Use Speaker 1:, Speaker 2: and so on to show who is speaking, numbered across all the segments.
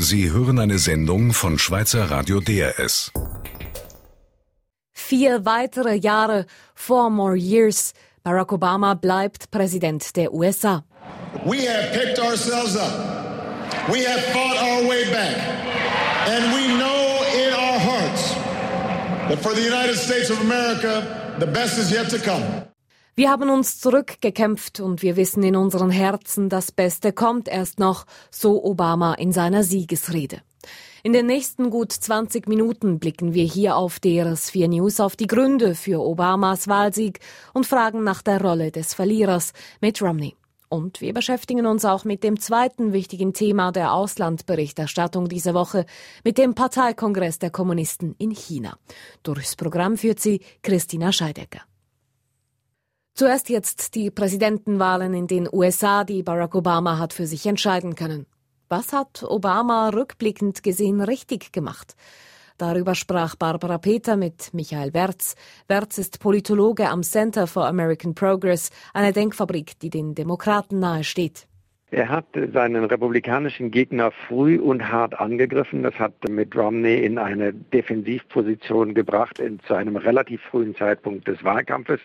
Speaker 1: Sie hören eine Sendung von Schweizer Radio DRS.
Speaker 2: Vier weitere Jahre, four more years. Barack Obama bleibt Präsident der USA.
Speaker 3: We have picked ourselves up. We have fought our way back. And we know in our hearts that for the United States of America, the best is yet to come.
Speaker 2: Wir haben uns zurückgekämpft und wir wissen in unseren Herzen, das Beste kommt erst noch, so Obama in seiner Siegesrede. In den nächsten gut 20 Minuten blicken wir hier auf DRS4 News auf die Gründe für Obamas Wahlsieg und fragen nach der Rolle des Verlierers Mitt Romney. Und wir beschäftigen uns auch mit dem zweiten wichtigen Thema der Auslandberichterstattung dieser Woche, mit dem Parteikongress der Kommunisten in China. Durchs Programm führt sie Christina Scheidecker. Zuerst jetzt die Präsidentenwahlen in den USA, die Barack Obama hat für sich entscheiden können. Was hat Obama rückblickend gesehen richtig gemacht? Darüber sprach Barbara Peter mit Michael Wertz. Wertz ist Politologe am Center for American Progress, eine Denkfabrik, die den Demokraten nahesteht.
Speaker 4: Er hat seinen republikanischen Gegner früh und hart angegriffen. Das hat mit Romney in eine Defensivposition gebracht in, zu einem relativ frühen Zeitpunkt des Wahlkampfes.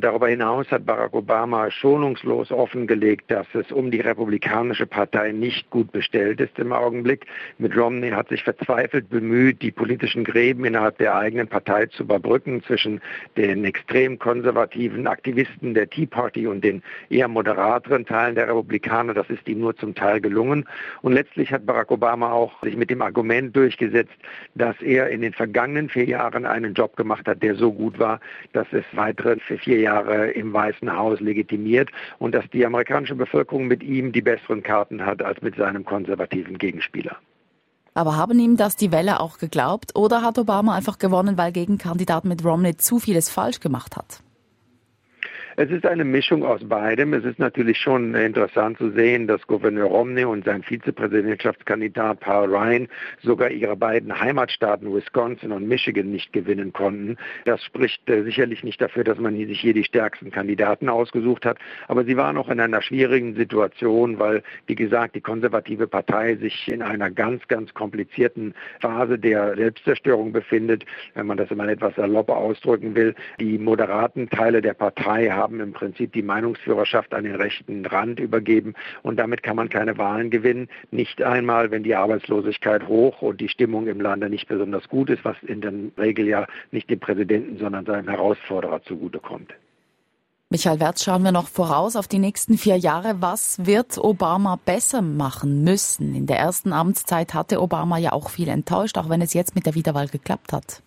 Speaker 4: Darüber hinaus hat Barack Obama schonungslos offengelegt, dass es um die republikanische Partei nicht gut bestellt ist im Augenblick. Mit Romney hat sich verzweifelt bemüht, die politischen Gräben innerhalb der eigenen Partei zu überbrücken zwischen den extrem konservativen Aktivisten der Tea Party und den eher moderateren Teilen der Republikaner das ist ihm nur zum Teil gelungen. Und letztlich hat Barack Obama auch sich mit dem Argument durchgesetzt, dass er in den vergangenen vier Jahren einen Job gemacht hat, der so gut war, dass es weitere vier Jahre im Weißen Haus legitimiert und dass die amerikanische Bevölkerung mit ihm die besseren Karten hat als mit seinem konservativen Gegenspieler.
Speaker 5: Aber haben ihm das die Welle auch geglaubt oder hat Obama einfach gewonnen, weil Gegenkandidat mit Romney zu vieles falsch gemacht hat?
Speaker 4: Es ist eine Mischung aus beidem. Es ist natürlich schon interessant zu sehen, dass Gouverneur Romney und sein Vizepräsidentschaftskandidat Paul Ryan sogar ihre beiden Heimatstaaten Wisconsin und Michigan nicht gewinnen konnten. Das spricht äh, sicherlich nicht dafür, dass man sich hier die stärksten Kandidaten ausgesucht hat. Aber sie waren auch in einer schwierigen Situation, weil, wie gesagt, die konservative Partei sich in einer ganz, ganz komplizierten Phase der Selbstzerstörung befindet, wenn man das immer etwas salopp ausdrücken will. Die moderaten Teile der Partei haben haben im Prinzip die Meinungsführerschaft an den rechten Rand übergeben und damit kann man keine Wahlen gewinnen. Nicht einmal, wenn die Arbeitslosigkeit hoch und die Stimmung im Lande nicht besonders gut ist, was in der Regel ja nicht dem Präsidenten, sondern seinem Herausforderer zugutekommt.
Speaker 5: Michael Wertz, schauen wir noch voraus auf die nächsten vier Jahre. Was wird Obama besser machen müssen? In der ersten Amtszeit hatte Obama ja auch viel enttäuscht, auch wenn es jetzt mit der Wiederwahl geklappt hat.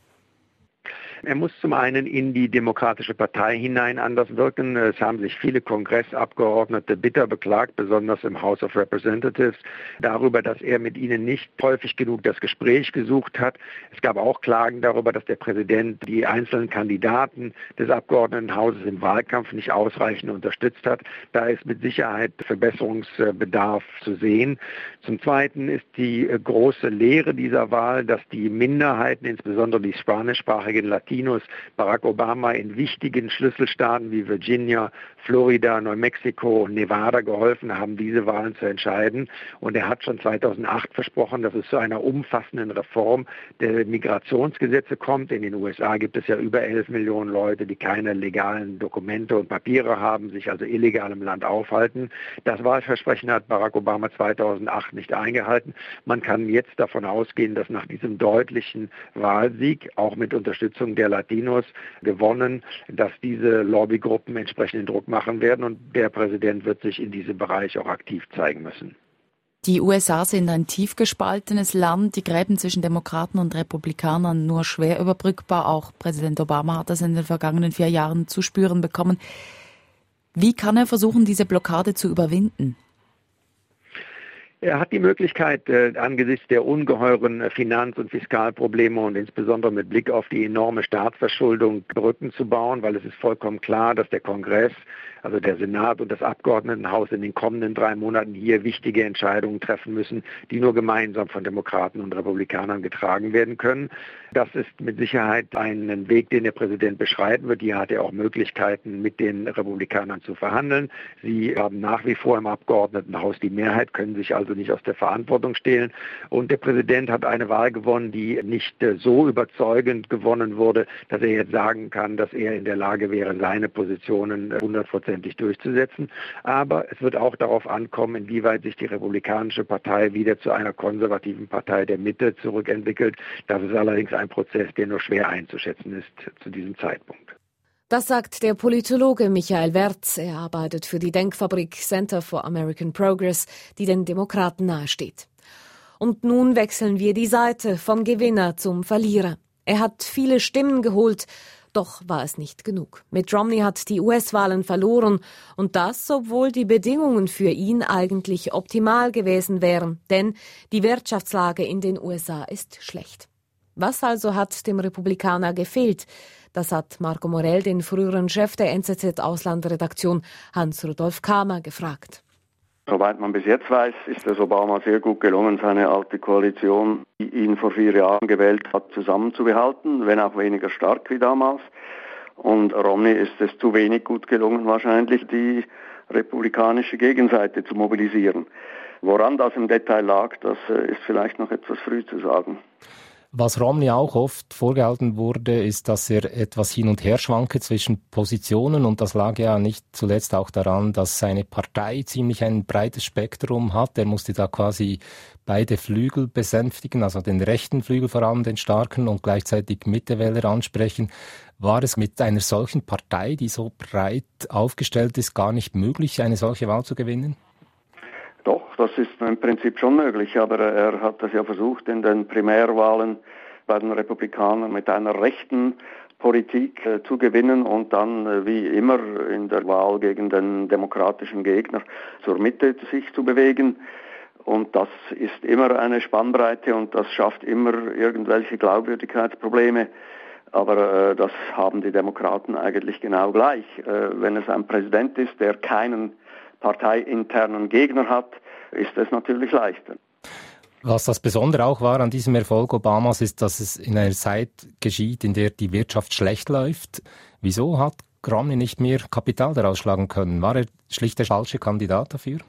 Speaker 4: Er muss zum einen in die Demokratische Partei hinein anders wirken. Es haben sich viele Kongressabgeordnete bitter beklagt, besonders im House of Representatives, darüber, dass er mit ihnen nicht häufig genug das Gespräch gesucht hat. Es gab auch Klagen darüber, dass der Präsident die einzelnen Kandidaten des Abgeordnetenhauses im Wahlkampf nicht ausreichend unterstützt hat. Da ist mit Sicherheit Verbesserungsbedarf zu sehen. Zum Zweiten ist die große Lehre dieser Wahl, dass die Minderheiten, insbesondere die spanischsprachigen Latinen, Latinos Barack Obama in wichtigen Schlüsselstaaten wie Virginia, Florida, Neumexiko und Nevada geholfen haben, diese Wahlen zu entscheiden. Und er hat schon 2008 versprochen, dass es zu einer umfassenden Reform der Migrationsgesetze kommt. In den USA gibt es ja über 11 Millionen Leute, die keine legalen Dokumente und Papiere haben, sich also illegal im Land aufhalten. Das Wahlversprechen hat Barack Obama 2008 nicht eingehalten. Man kann jetzt davon ausgehen, dass nach diesem deutlichen Wahlsieg, auch mit Unterstützung der Latinos, gewonnen, dass diese Lobbygruppen entsprechenden Druck machen werden und der Präsident wird sich in diesem Bereich auch aktiv zeigen müssen.
Speaker 5: Die USA sind ein tief gespaltenes Land. Die Gräben zwischen Demokraten und Republikanern nur schwer überbrückbar. Auch Präsident Obama hat das in den vergangenen vier Jahren zu spüren bekommen. Wie kann er versuchen, diese Blockade zu überwinden?
Speaker 4: Er hat die Möglichkeit, äh, angesichts der ungeheuren Finanz- und Fiskalprobleme und insbesondere mit Blick auf die enorme Staatsverschuldung Brücken zu bauen, weil es ist vollkommen klar, dass der Kongress also der Senat und das Abgeordnetenhaus in den kommenden drei Monaten hier wichtige Entscheidungen treffen müssen, die nur gemeinsam von Demokraten und Republikanern getragen werden können. Das ist mit Sicherheit ein Weg, den der Präsident beschreiten wird. Hier hat er auch Möglichkeiten, mit den Republikanern zu verhandeln. Sie haben nach wie vor im Abgeordnetenhaus die Mehrheit, können sich also nicht aus der Verantwortung stehlen. Und der Präsident hat eine Wahl gewonnen, die nicht äh, so überzeugend gewonnen wurde, dass er jetzt sagen kann, dass er in der Lage wäre, seine Positionen äh, hundertprozentig durchzusetzen. Aber es wird auch darauf ankommen, inwieweit sich die Republikanische Partei wieder zu einer konservativen Partei der Mitte zurückentwickelt. Das ist allerdings ein Prozess, der nur schwer einzuschätzen ist zu diesem Zeitpunkt.
Speaker 2: Das sagt der Politologe Michael Wertz. Er arbeitet für die Denkfabrik Center for American Progress, die den Demokraten nahesteht. Und nun wechseln wir die Seite vom Gewinner zum Verlierer. Er hat viele Stimmen geholt, doch war es nicht genug. Mitt Romney hat die US-Wahlen verloren und das, obwohl die Bedingungen für ihn eigentlich optimal gewesen wären, denn die Wirtschaftslage in den USA ist schlecht. Was also hat dem Republikaner gefehlt? Das hat Marco Morell, den früheren Chef der NZZ-Auslandredaktion Hans-Rudolf Kamer, gefragt.
Speaker 6: Soweit man bis jetzt weiß, ist es Obama sehr gut gelungen, seine alte Koalition, die ihn vor vier Jahren gewählt hat, zusammenzubehalten, wenn auch weniger stark wie damals. Und Romney ist es zu wenig gut gelungen, wahrscheinlich die republikanische Gegenseite zu mobilisieren. Woran das im Detail lag, das äh, ist vielleicht noch etwas früh zu sagen.
Speaker 7: Was Romney auch oft vorgehalten wurde, ist, dass er etwas hin und her schwanke zwischen Positionen und das lag ja nicht zuletzt auch daran, dass seine Partei ziemlich ein breites Spektrum hat. Er musste da quasi beide Flügel besänftigen, also den rechten Flügel vor allem, den starken und gleichzeitig Mittewähler ansprechen. War es mit einer solchen Partei, die so breit aufgestellt ist, gar nicht möglich, eine solche Wahl zu gewinnen?
Speaker 6: Das ist im Prinzip schon möglich, aber er hat das ja versucht in den Primärwahlen bei den Republikanern mit einer rechten Politik äh, zu gewinnen und dann äh, wie immer in der Wahl gegen den demokratischen Gegner zur Mitte sich zu bewegen. Und das ist immer eine Spannbreite und das schafft immer irgendwelche Glaubwürdigkeitsprobleme. Aber äh, das haben die Demokraten eigentlich genau gleich. Äh, wenn es ein Präsident ist, der keinen parteiinternen Gegner hat, ist es natürlich leichter.
Speaker 7: Was das Besondere auch war an diesem Erfolg Obamas, ist, dass es in einer Zeit geschieht, in der die Wirtschaft schlecht läuft. Wieso hat Romney nicht mehr Kapital daraus schlagen können? War er schlicht der falsche Kandidat dafür?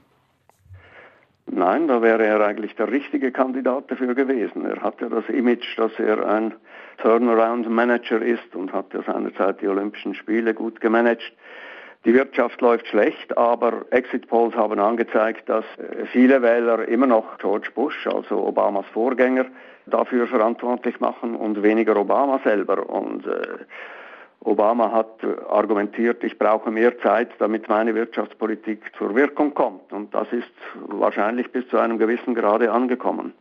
Speaker 6: Nein, da wäre er eigentlich der richtige Kandidat dafür gewesen. Er hat ja das Image, dass er ein Turnaround-Manager ist und hat ja seinerzeit die Olympischen Spiele gut gemanagt. Die Wirtschaft läuft schlecht, aber Exit Polls haben angezeigt, dass äh, viele Wähler immer noch George Bush, also Obamas Vorgänger, dafür verantwortlich machen und weniger Obama selber. Und äh, Obama hat argumentiert, ich brauche mehr Zeit, damit meine Wirtschaftspolitik zur Wirkung kommt. Und das ist wahrscheinlich bis zu einem gewissen Grade angekommen.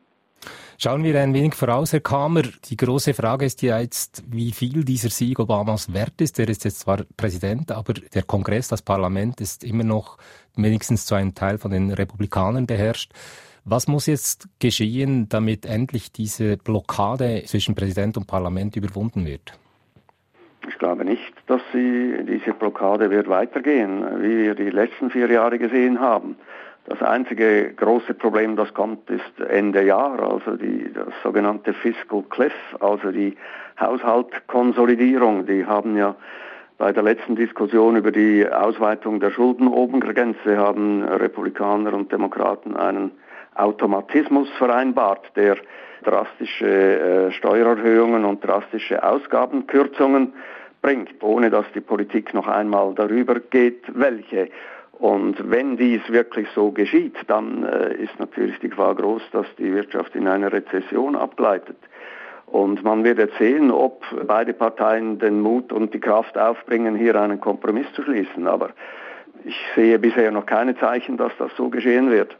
Speaker 7: Schauen wir ein wenig voraus, Herr Kamer. Die große Frage ist ja jetzt, wie viel dieser Sieg Obamas wert ist. Er ist jetzt zwar Präsident, aber der Kongress, das Parlament ist immer noch wenigstens zu einem Teil von den Republikanern beherrscht. Was muss jetzt geschehen, damit endlich diese Blockade zwischen Präsident und Parlament überwunden wird?
Speaker 6: Ich glaube nicht, dass sie, diese Blockade wird weitergehen, wie wir die letzten vier Jahre gesehen haben. Das einzige große Problem, das kommt, ist Ende Jahr, also die, das sogenannte Fiscal Cliff, also die Haushaltkonsolidierung. Die haben ja bei der letzten Diskussion über die Ausweitung der Schuldenobergrenze haben Republikaner und Demokraten einen Automatismus vereinbart, der drastische äh, Steuererhöhungen und drastische Ausgabenkürzungen bringt, ohne dass die Politik noch einmal darüber geht, welche. Und wenn dies wirklich so geschieht, dann äh, ist natürlich die Gefahr groß, dass die Wirtschaft in eine Rezession abgleitet. Und man wird jetzt sehen, ob beide Parteien den Mut und die Kraft aufbringen, hier einen Kompromiss zu schließen. Aber ich sehe bisher noch keine Zeichen, dass das so geschehen wird.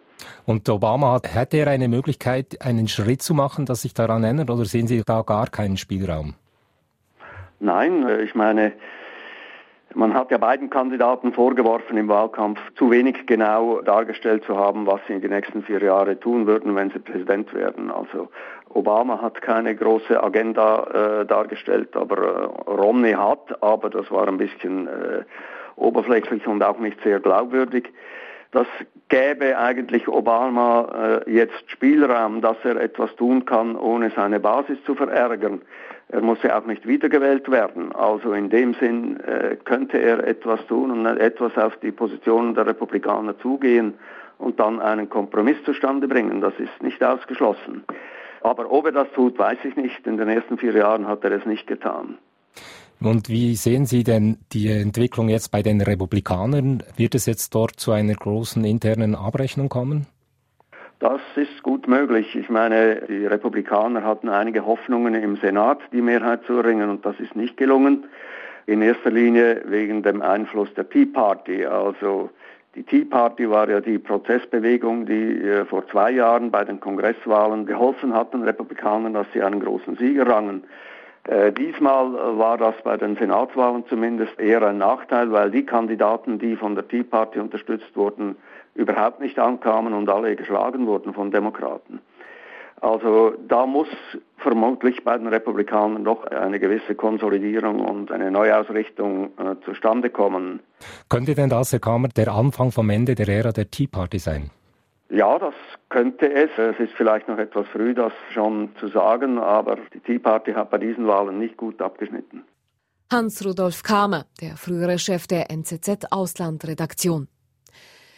Speaker 7: Und Obama hat, hätte er eine Möglichkeit, einen Schritt zu machen, das sich daran ändert, oder sehen Sie da gar keinen Spielraum?
Speaker 6: Nein, äh, ich meine, man hat ja beiden Kandidaten vorgeworfen, im Wahlkampf zu wenig genau dargestellt zu haben, was sie in den nächsten vier Jahren tun würden, wenn sie Präsident werden. Also Obama hat keine große Agenda äh, dargestellt, aber äh, Romney hat, aber das war ein bisschen äh, oberflächlich und auch nicht sehr glaubwürdig. Das gäbe eigentlich Obama äh, jetzt Spielraum, dass er etwas tun kann, ohne seine Basis zu verärgern. Er muss ja auch nicht wiedergewählt werden. Also in dem Sinn äh, könnte er etwas tun und etwas auf die Positionen der Republikaner zugehen und dann einen Kompromiss zustande bringen. Das ist nicht ausgeschlossen. Aber ob er das tut, weiß ich nicht. In den ersten vier Jahren hat er es nicht getan.
Speaker 7: Und wie sehen Sie denn die Entwicklung jetzt bei den Republikanern? Wird es jetzt dort zu einer großen internen Abrechnung kommen?
Speaker 6: Das ist gut möglich. Ich meine, die Republikaner hatten einige Hoffnungen im Senat, die Mehrheit zu erringen, und das ist nicht gelungen. In erster Linie wegen dem Einfluss der Tea Party. Also die Tea Party war ja die Prozessbewegung, die äh, vor zwei Jahren bei den Kongresswahlen geholfen hat, den Republikanern, dass sie einen großen Sieg errangen. Äh, diesmal war das bei den Senatswahlen zumindest eher ein Nachteil, weil die Kandidaten, die von der Tea Party unterstützt wurden, überhaupt nicht ankamen und alle geschlagen wurden von Demokraten. Also da muss vermutlich bei den Republikanern doch eine gewisse Konsolidierung und eine Neuausrichtung äh, zustande kommen.
Speaker 7: Könnte denn das, Herr Kammer, der Anfang vom Ende der Ära der Tea Party sein?
Speaker 6: Ja, das könnte es. Es ist vielleicht noch etwas früh, das schon zu sagen, aber die Tea Party hat bei diesen Wahlen nicht gut abgeschnitten.
Speaker 2: Hans-Rudolf Kamer, der frühere Chef der NZZ Auslandredaktion.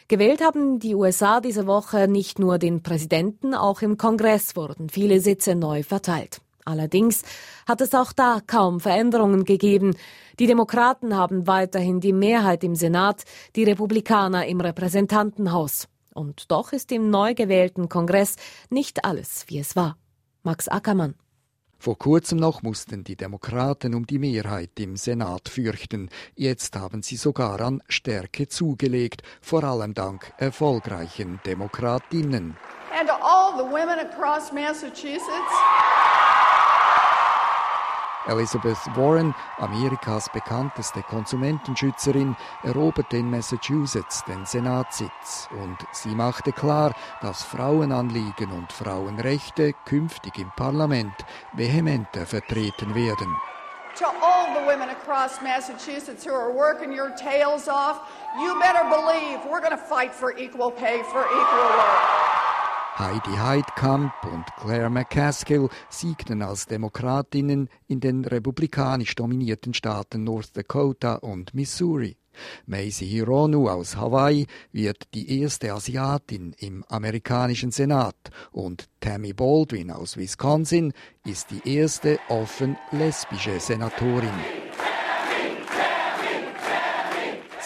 Speaker 2: Gewählt haben die USA diese Woche nicht nur den Präsidenten, auch im Kongress wurden viele Sitze neu verteilt. Allerdings hat es auch da kaum Veränderungen gegeben. Die Demokraten haben weiterhin die Mehrheit im Senat, die Republikaner im Repräsentantenhaus. Und doch ist im neu gewählten Kongress nicht alles, wie es war. Max Ackermann.
Speaker 8: Vor kurzem noch mussten die Demokraten um die Mehrheit im Senat fürchten. Jetzt haben sie sogar an Stärke zugelegt, vor allem dank erfolgreichen Demokratinnen. And all the women across Massachusetts. Elizabeth Warren, Amerikas bekannteste Konsumentenschützerin, eroberte in Massachusetts den Senatssitz und sie machte klar, dass Frauenanliegen und Frauenrechte künftig im Parlament vehementer vertreten werden. To all the women across Massachusetts who are working your tails off, you better believe we're going to fight for equal pay for equal work. Heidi Heidkamp und Claire McCaskill siegten als Demokratinnen in den republikanisch dominierten Staaten North Dakota und Missouri. Macy Hirono aus Hawaii wird die erste Asiatin im amerikanischen Senat und Tammy Baldwin aus Wisconsin ist die erste offen lesbische Senatorin.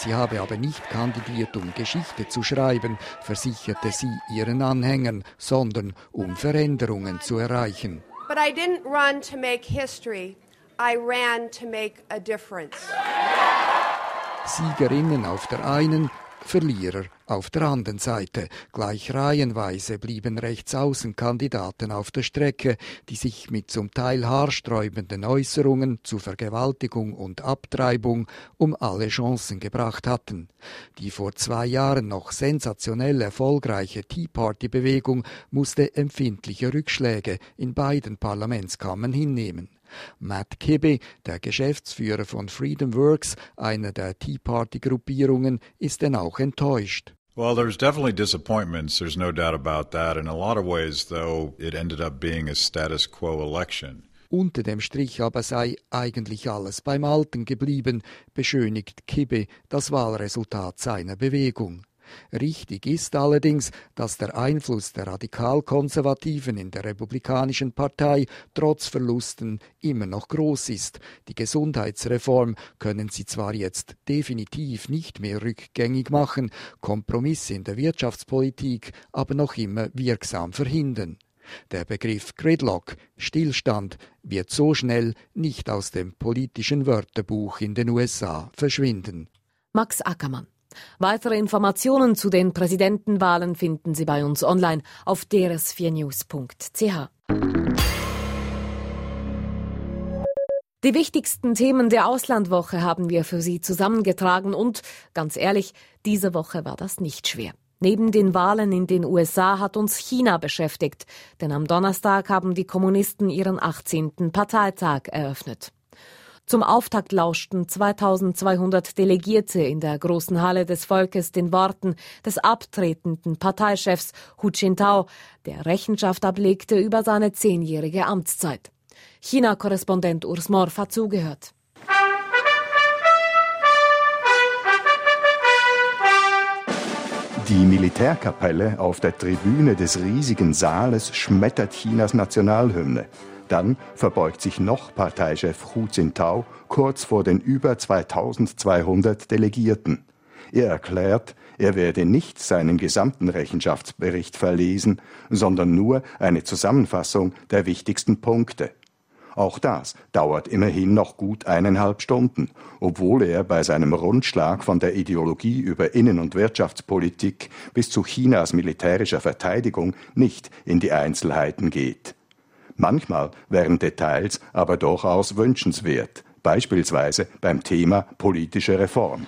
Speaker 8: Sie habe aber nicht kandidiert, um Geschichte zu schreiben, versicherte sie ihren Anhängern, sondern um Veränderungen zu erreichen. But I didn't run to make history. I ran to make a difference. Siegerinnen auf der einen, Verlierer auf der anderen Seite. Gleich reihenweise blieben Rechtsaußenkandidaten auf der Strecke, die sich mit zum Teil haarsträubenden Äußerungen zu Vergewaltigung und Abtreibung um alle Chancen gebracht hatten. Die vor zwei Jahren noch sensationell erfolgreiche Tea Party-Bewegung musste empfindliche Rückschläge in beiden Parlamentskammern hinnehmen. Matt Kibbe, der Geschäftsführer von Freedom Works, einer der Tea Party Gruppierungen, ist denn auch enttäuscht.
Speaker 9: Well, there's definitely disappointments. There's no doubt about that. In a lot of ways, though, it ended up being a status quo election.
Speaker 8: Unter dem Strich aber sei eigentlich alles beim Alten geblieben, beschönigt Kibbe das Wahlresultat seiner Bewegung. Richtig ist allerdings, dass der Einfluss der Radikalkonservativen in der Republikanischen Partei trotz Verlusten immer noch groß ist. Die Gesundheitsreform können sie zwar jetzt definitiv nicht mehr rückgängig machen, Kompromisse in der Wirtschaftspolitik aber noch immer wirksam verhindern. Der Begriff Gridlock, Stillstand, wird so schnell nicht aus dem politischen Wörterbuch in den USA verschwinden.
Speaker 2: Max Ackermann Weitere Informationen zu den Präsidentenwahlen finden Sie bei uns online auf drs4news.ch. Die wichtigsten Themen der Auslandwoche haben wir für Sie zusammengetragen und, ganz ehrlich, diese Woche war das nicht schwer. Neben den Wahlen in den USA hat uns China beschäftigt, denn am Donnerstag haben die Kommunisten ihren 18. Parteitag eröffnet. Zum Auftakt lauschten 2200 Delegierte in der großen Halle des Volkes den Worten des abtretenden Parteichefs Hu Jintao, der Rechenschaft ablegte über seine zehnjährige Amtszeit. China-Korrespondent Urs Morf hat zugehört.
Speaker 10: Die Militärkapelle auf der Tribüne des riesigen Saales schmettert Chinas Nationalhymne. Dann verbeugt sich noch Parteichef Hu Jintao kurz vor den über 2200 Delegierten. Er erklärt, er werde nicht seinen gesamten Rechenschaftsbericht verlesen, sondern nur eine Zusammenfassung der wichtigsten Punkte. Auch das dauert immerhin noch gut eineinhalb Stunden, obwohl er bei seinem Rundschlag von der Ideologie über Innen- und Wirtschaftspolitik bis zu Chinas militärischer Verteidigung nicht in die Einzelheiten geht. Manchmal wären Details aber durchaus wünschenswert, beispielsweise beim Thema politische Reform.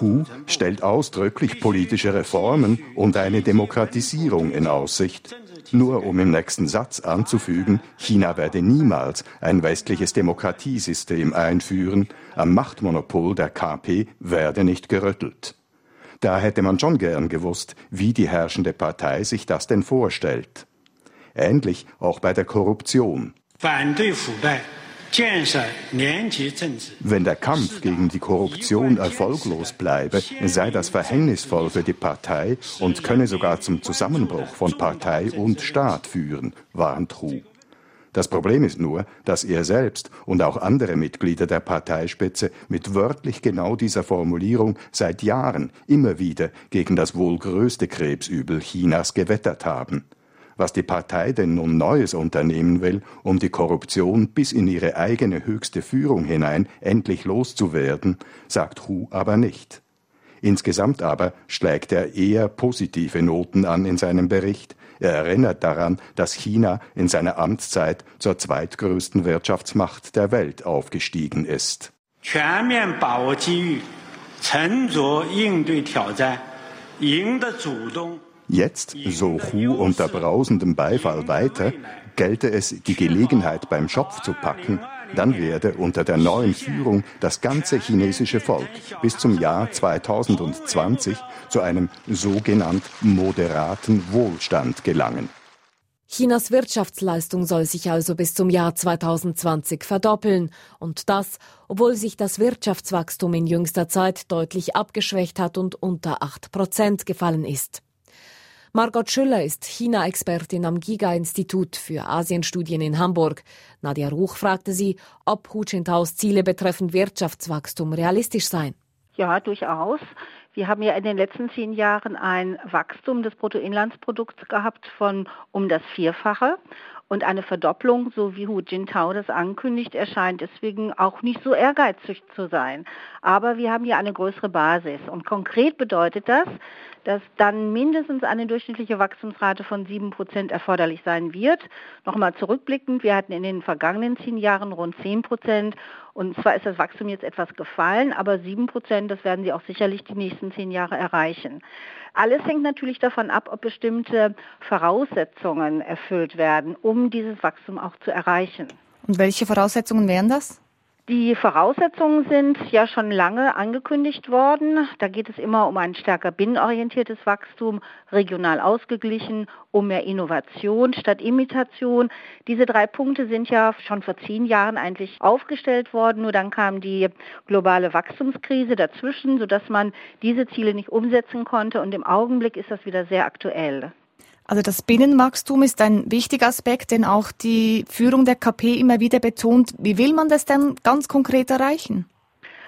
Speaker 10: Hu stellt ausdrücklich politische Reformen und eine Demokratisierung in Aussicht. Nur um im nächsten Satz anzufügen, China werde niemals ein westliches Demokratiesystem einführen, am Machtmonopol der KP werde nicht gerüttelt. Da hätte man schon gern gewusst, wie die herrschende Partei sich das denn vorstellt. Ähnlich auch bei der Korruption. Wenn der Kampf gegen die Korruption erfolglos bleibe, sei das verhängnisvoll für die Partei und könne sogar zum Zusammenbruch von Partei und Staat führen, warnt Hu. Das Problem ist nur, dass er selbst und auch andere Mitglieder der Parteispitze mit wörtlich genau dieser Formulierung seit Jahren immer wieder gegen das wohl größte Krebsübel Chinas gewettert haben. Was die Partei denn nun Neues unternehmen will, um die Korruption bis in ihre eigene höchste Führung hinein endlich loszuwerden, sagt Hu aber nicht. Insgesamt aber schlägt er eher positive Noten an in seinem Bericht, er erinnert daran, dass China in seiner Amtszeit zur zweitgrößten Wirtschaftsmacht der Welt aufgestiegen ist. Jetzt, so Hu unter brausendem Beifall weiter, gelte es, die Gelegenheit beim Schopf zu packen dann werde unter der neuen Führung das ganze chinesische Volk bis zum Jahr 2020 zu einem sogenannt moderaten Wohlstand gelangen.
Speaker 2: Chinas Wirtschaftsleistung soll sich also bis zum Jahr 2020 verdoppeln. Und das, obwohl sich das Wirtschaftswachstum in jüngster Zeit deutlich abgeschwächt hat und unter 8 Prozent gefallen ist. Margot Schüller ist China-Expertin am Giga-Institut für Asienstudien in Hamburg. Nadia Ruch fragte sie, ob Hu Jintaos Ziele betreffend Wirtschaftswachstum realistisch seien.
Speaker 11: Ja, durchaus. Wir haben ja in den letzten zehn Jahren ein Wachstum des Bruttoinlandsprodukts gehabt von um das Vierfache. Und eine Verdopplung, so wie Hu Jintao das ankündigt, erscheint deswegen auch nicht so ehrgeizig zu sein. Aber wir haben hier eine größere Basis. Und konkret bedeutet das, dass dann mindestens eine durchschnittliche Wachstumsrate von sieben Prozent erforderlich sein wird. Nochmal zurückblickend, wir hatten in den vergangenen zehn Jahren rund zehn Prozent und zwar ist das Wachstum jetzt etwas gefallen, aber sieben Prozent, das werden Sie auch sicherlich die nächsten zehn Jahre erreichen. Alles hängt natürlich davon ab, ob bestimmte Voraussetzungen erfüllt werden, um dieses Wachstum auch zu erreichen.
Speaker 5: Und welche Voraussetzungen wären das?
Speaker 11: Die Voraussetzungen sind ja schon lange angekündigt worden. Da geht es immer um ein stärker binnenorientiertes Wachstum, regional ausgeglichen, um mehr Innovation statt Imitation. Diese drei Punkte sind ja schon vor zehn Jahren eigentlich aufgestellt worden. Nur dann kam die globale Wachstumskrise dazwischen, sodass man diese Ziele nicht umsetzen konnte. Und im Augenblick ist das wieder sehr aktuell.
Speaker 5: Also das Binnenwachstum ist ein wichtiger Aspekt, den auch die Führung der KP immer wieder betont. Wie will man das denn ganz konkret erreichen?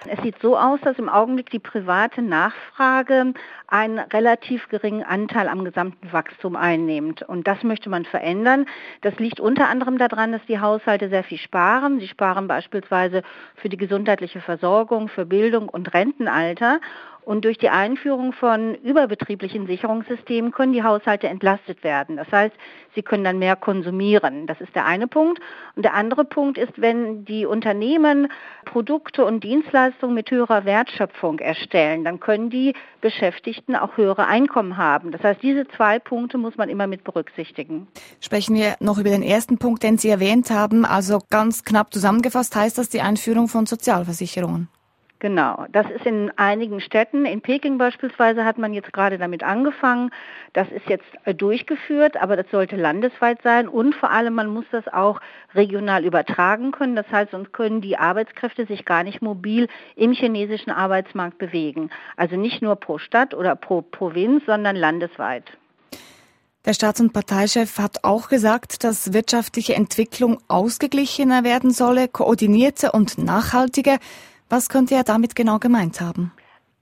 Speaker 11: Es sieht so aus, dass im Augenblick die private Nachfrage einen relativ geringen Anteil am gesamten Wachstum einnimmt. Und das möchte man verändern. Das liegt unter anderem daran, dass die Haushalte sehr viel sparen. Sie sparen beispielsweise für die gesundheitliche Versorgung, für Bildung und Rentenalter. Und durch die Einführung von überbetrieblichen Sicherungssystemen können die Haushalte entlastet werden. Das heißt, sie können dann mehr konsumieren. Das ist der eine Punkt. Und der andere Punkt ist, wenn die Unternehmen Produkte und Dienstleistungen mit höherer Wertschöpfung erstellen, dann können die Beschäftigten auch höhere Einkommen haben. Das heißt, diese zwei Punkte muss man immer mit berücksichtigen.
Speaker 5: Sprechen wir noch über den ersten Punkt, den Sie erwähnt haben. Also ganz knapp zusammengefasst heißt das die Einführung von Sozialversicherungen.
Speaker 11: Genau, das ist in einigen Städten, in Peking beispielsweise hat man jetzt gerade damit angefangen. Das ist jetzt äh, durchgeführt, aber das sollte landesweit sein und vor allem man muss das auch regional übertragen können. Das heißt, sonst können die Arbeitskräfte sich gar nicht mobil im chinesischen Arbeitsmarkt bewegen. Also nicht nur pro Stadt oder pro Provinz, sondern landesweit.
Speaker 5: Der Staats- und Parteichef hat auch gesagt, dass wirtschaftliche Entwicklung ausgeglichener werden solle, koordinierter und nachhaltiger. Was könnte er damit genau gemeint haben?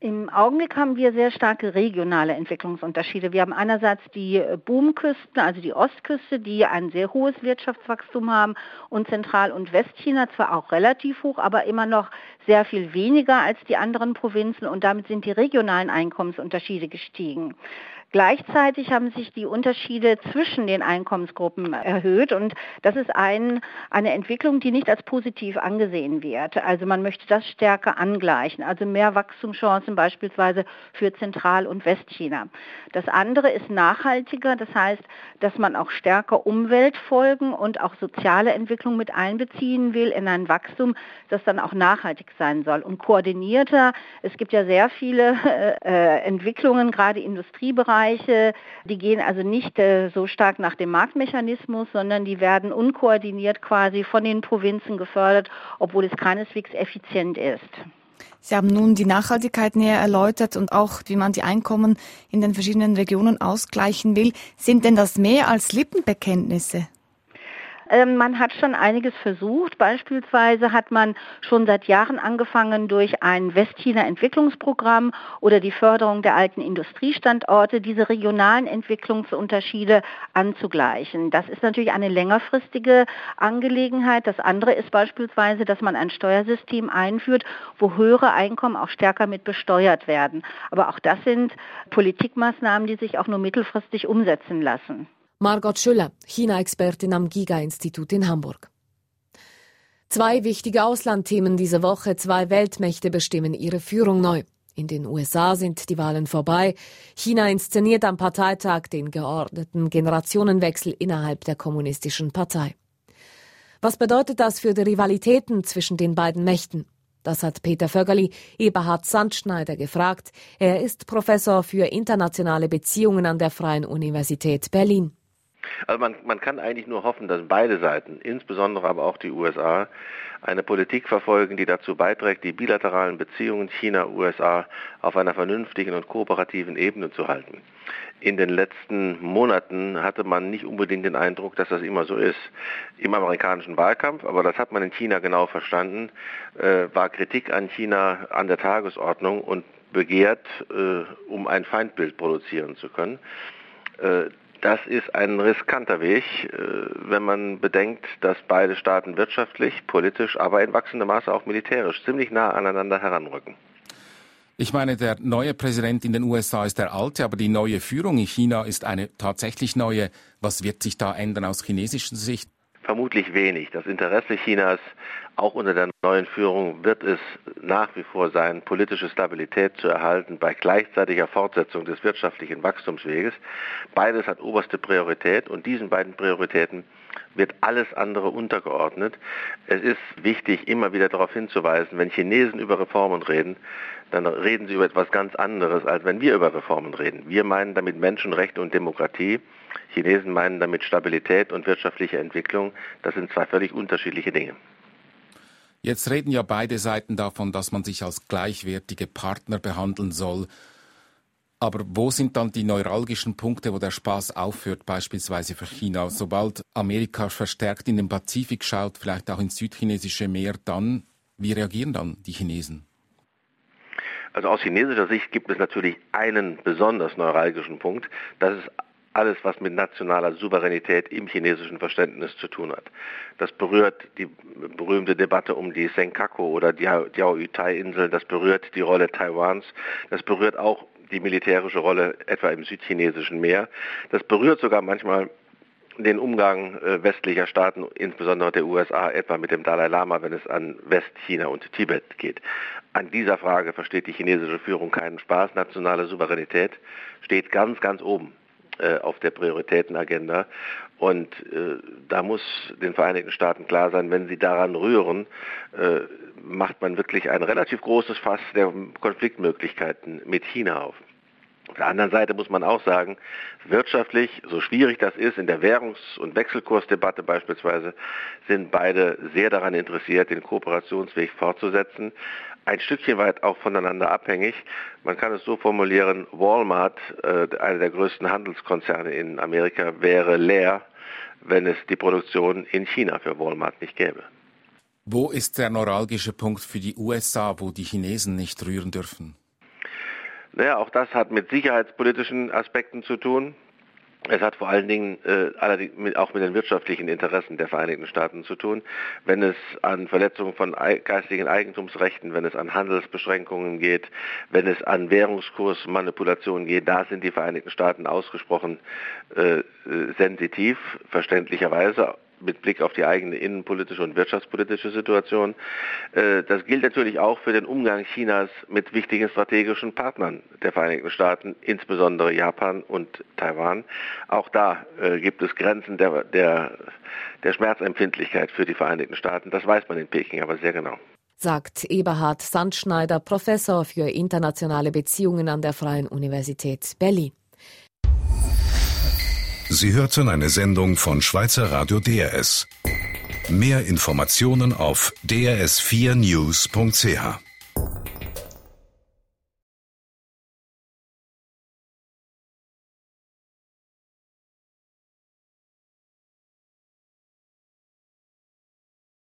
Speaker 11: Im Augenblick haben wir sehr starke regionale Entwicklungsunterschiede. Wir haben einerseits die Boomküsten, also die Ostküste, die ein sehr hohes Wirtschaftswachstum haben und Zentral- und Westchina zwar auch relativ hoch, aber immer noch sehr viel weniger als die anderen Provinzen und damit sind die regionalen Einkommensunterschiede gestiegen. Gleichzeitig haben sich die Unterschiede zwischen den Einkommensgruppen erhöht und das ist ein, eine Entwicklung, die nicht als positiv angesehen wird. Also man möchte das stärker angleichen, also mehr Wachstumschancen beispielsweise für Zentral- und Westchina. Das andere ist nachhaltiger, das heißt, dass man auch stärker Umweltfolgen und auch soziale Entwicklung mit einbeziehen will in ein Wachstum, das dann auch nachhaltig sein soll und koordinierter. Es gibt ja sehr viele äh, Entwicklungen, gerade Industriebereich, Bereiche, die gehen also nicht äh, so stark nach dem Marktmechanismus, sondern die werden unkoordiniert quasi von den Provinzen gefördert, obwohl es keineswegs effizient ist.
Speaker 5: Sie haben nun die Nachhaltigkeit näher erläutert und auch, wie man die Einkommen in den verschiedenen Regionen ausgleichen will. Sind denn das mehr als Lippenbekenntnisse?
Speaker 11: Ähm, man hat schon einiges versucht. Beispielsweise hat man schon seit Jahren angefangen, durch ein Westchina Entwicklungsprogramm oder die Förderung der alten Industriestandorte diese regionalen Entwicklungsunterschiede anzugleichen. Das ist natürlich eine längerfristige Angelegenheit. Das andere ist beispielsweise, dass man ein Steuersystem einführt, wo höhere Einkommen auch stärker mit besteuert werden. Aber auch das sind Politikmaßnahmen, die sich auch nur mittelfristig umsetzen lassen.
Speaker 2: Margot Schüller, China-Expertin am Giga-Institut in Hamburg. Zwei wichtige Auslandthemen diese Woche. Zwei Weltmächte bestimmen ihre Führung neu. In den USA sind die Wahlen vorbei. China inszeniert am Parteitag den geordneten Generationenwechsel innerhalb der kommunistischen Partei. Was bedeutet das für die Rivalitäten zwischen den beiden Mächten? Das hat Peter Vöggerli Eberhard Sandschneider gefragt. Er ist Professor für internationale Beziehungen an der Freien Universität Berlin.
Speaker 12: Also man, man kann eigentlich nur hoffen, dass beide Seiten, insbesondere aber auch die USA, eine Politik verfolgen, die dazu beiträgt, die bilateralen Beziehungen China-USA auf einer vernünftigen und kooperativen Ebene zu halten. In den letzten Monaten hatte man nicht unbedingt den Eindruck, dass das immer so ist. Im amerikanischen Wahlkampf, aber das hat man in China genau verstanden, äh, war Kritik an China an der Tagesordnung und begehrt, äh, um ein Feindbild produzieren zu können. Das ist ein riskanter Weg, äh, wenn man bedenkt, dass beide Staaten wirtschaftlich, politisch, aber in wachsendem Maße auch militärisch ziemlich nah aneinander heranrücken.
Speaker 7: Ich meine, der neue Präsident in den USA ist der alte, aber die neue Führung in China ist eine tatsächlich neue. Was wird sich da ändern aus chinesischer Sicht?
Speaker 12: Vermutlich wenig. Das Interesse Chinas, auch unter der neuen Führung, wird es nach wie vor sein, politische Stabilität zu erhalten bei gleichzeitiger Fortsetzung des wirtschaftlichen Wachstumsweges. Beides hat oberste Priorität und diesen beiden Prioritäten wird alles andere untergeordnet. Es ist wichtig, immer wieder darauf hinzuweisen, wenn Chinesen über Reformen reden, dann reden sie über etwas ganz anderes, als wenn wir über Reformen reden. Wir meinen damit Menschenrechte und Demokratie. Chinesen meinen damit Stabilität und wirtschaftliche Entwicklung. Das sind zwei völlig unterschiedliche Dinge.
Speaker 7: Jetzt reden ja beide Seiten davon, dass man sich als gleichwertige Partner behandeln soll. Aber wo sind dann die neuralgischen Punkte, wo der Spaß aufhört, beispielsweise für China? Sobald Amerika verstärkt in den Pazifik schaut, vielleicht auch ins südchinesische Meer, dann, wie reagieren dann die Chinesen?
Speaker 12: Also aus chinesischer Sicht gibt es natürlich einen besonders neuralgischen Punkt. Das ist alles, was mit nationaler Souveränität im chinesischen Verständnis zu tun hat. Das berührt die berühmte Debatte um die Senkaku oder die Diaoyutai-Inseln, das berührt die Rolle Taiwans, das berührt auch die militärische Rolle etwa im südchinesischen Meer. Das berührt sogar manchmal den Umgang äh, westlicher Staaten, insbesondere der USA, etwa mit dem Dalai Lama, wenn es an Westchina und Tibet geht. An dieser Frage versteht die chinesische Führung keinen Spaß. Nationale Souveränität steht ganz, ganz oben auf der Prioritätenagenda. Und äh, da muss den Vereinigten Staaten klar sein, wenn sie daran rühren, äh, macht man wirklich ein relativ großes Fass der Konfliktmöglichkeiten mit China auf. Auf der anderen Seite muss man auch sagen, wirtschaftlich, so schwierig das ist, in der Währungs- und Wechselkursdebatte beispielsweise, sind beide sehr daran interessiert, den Kooperationsweg fortzusetzen. Ein Stückchen weit auch voneinander abhängig. Man kann es so formulieren, Walmart, äh, einer der größten Handelskonzerne in Amerika, wäre leer, wenn es die Produktion in China für Walmart nicht gäbe.
Speaker 13: Wo ist der neuralgische Punkt für die USA, wo die Chinesen nicht rühren dürfen?
Speaker 12: Naja, auch das hat mit sicherheitspolitischen Aspekten zu tun. Es hat vor allen Dingen äh, auch mit den wirtschaftlichen Interessen der Vereinigten Staaten zu tun. Wenn es an Verletzungen von geistigen Eigentumsrechten, wenn es an Handelsbeschränkungen geht, wenn es an Währungskursmanipulationen geht, da sind die Vereinigten Staaten ausgesprochen äh, äh sensitiv, verständlicherweise mit Blick auf die eigene innenpolitische und wirtschaftspolitische Situation. Äh, das gilt natürlich auch für den Umgang Chinas mit wichtigen strategischen Partnern der Vereinigten Staaten, insbesondere Japan und Taiwan. Auch da äh, gibt es Grenzen der, der, der Schmerzempfindlichkeit für die Vereinigten Staaten. Das weiß man in Peking aber sehr genau
Speaker 2: sagt Eberhard Sandschneider, Professor für internationale Beziehungen an der Freien Universität Berlin.
Speaker 1: Sie hörten eine Sendung von Schweizer Radio DRS. Mehr Informationen auf drs4news.ch.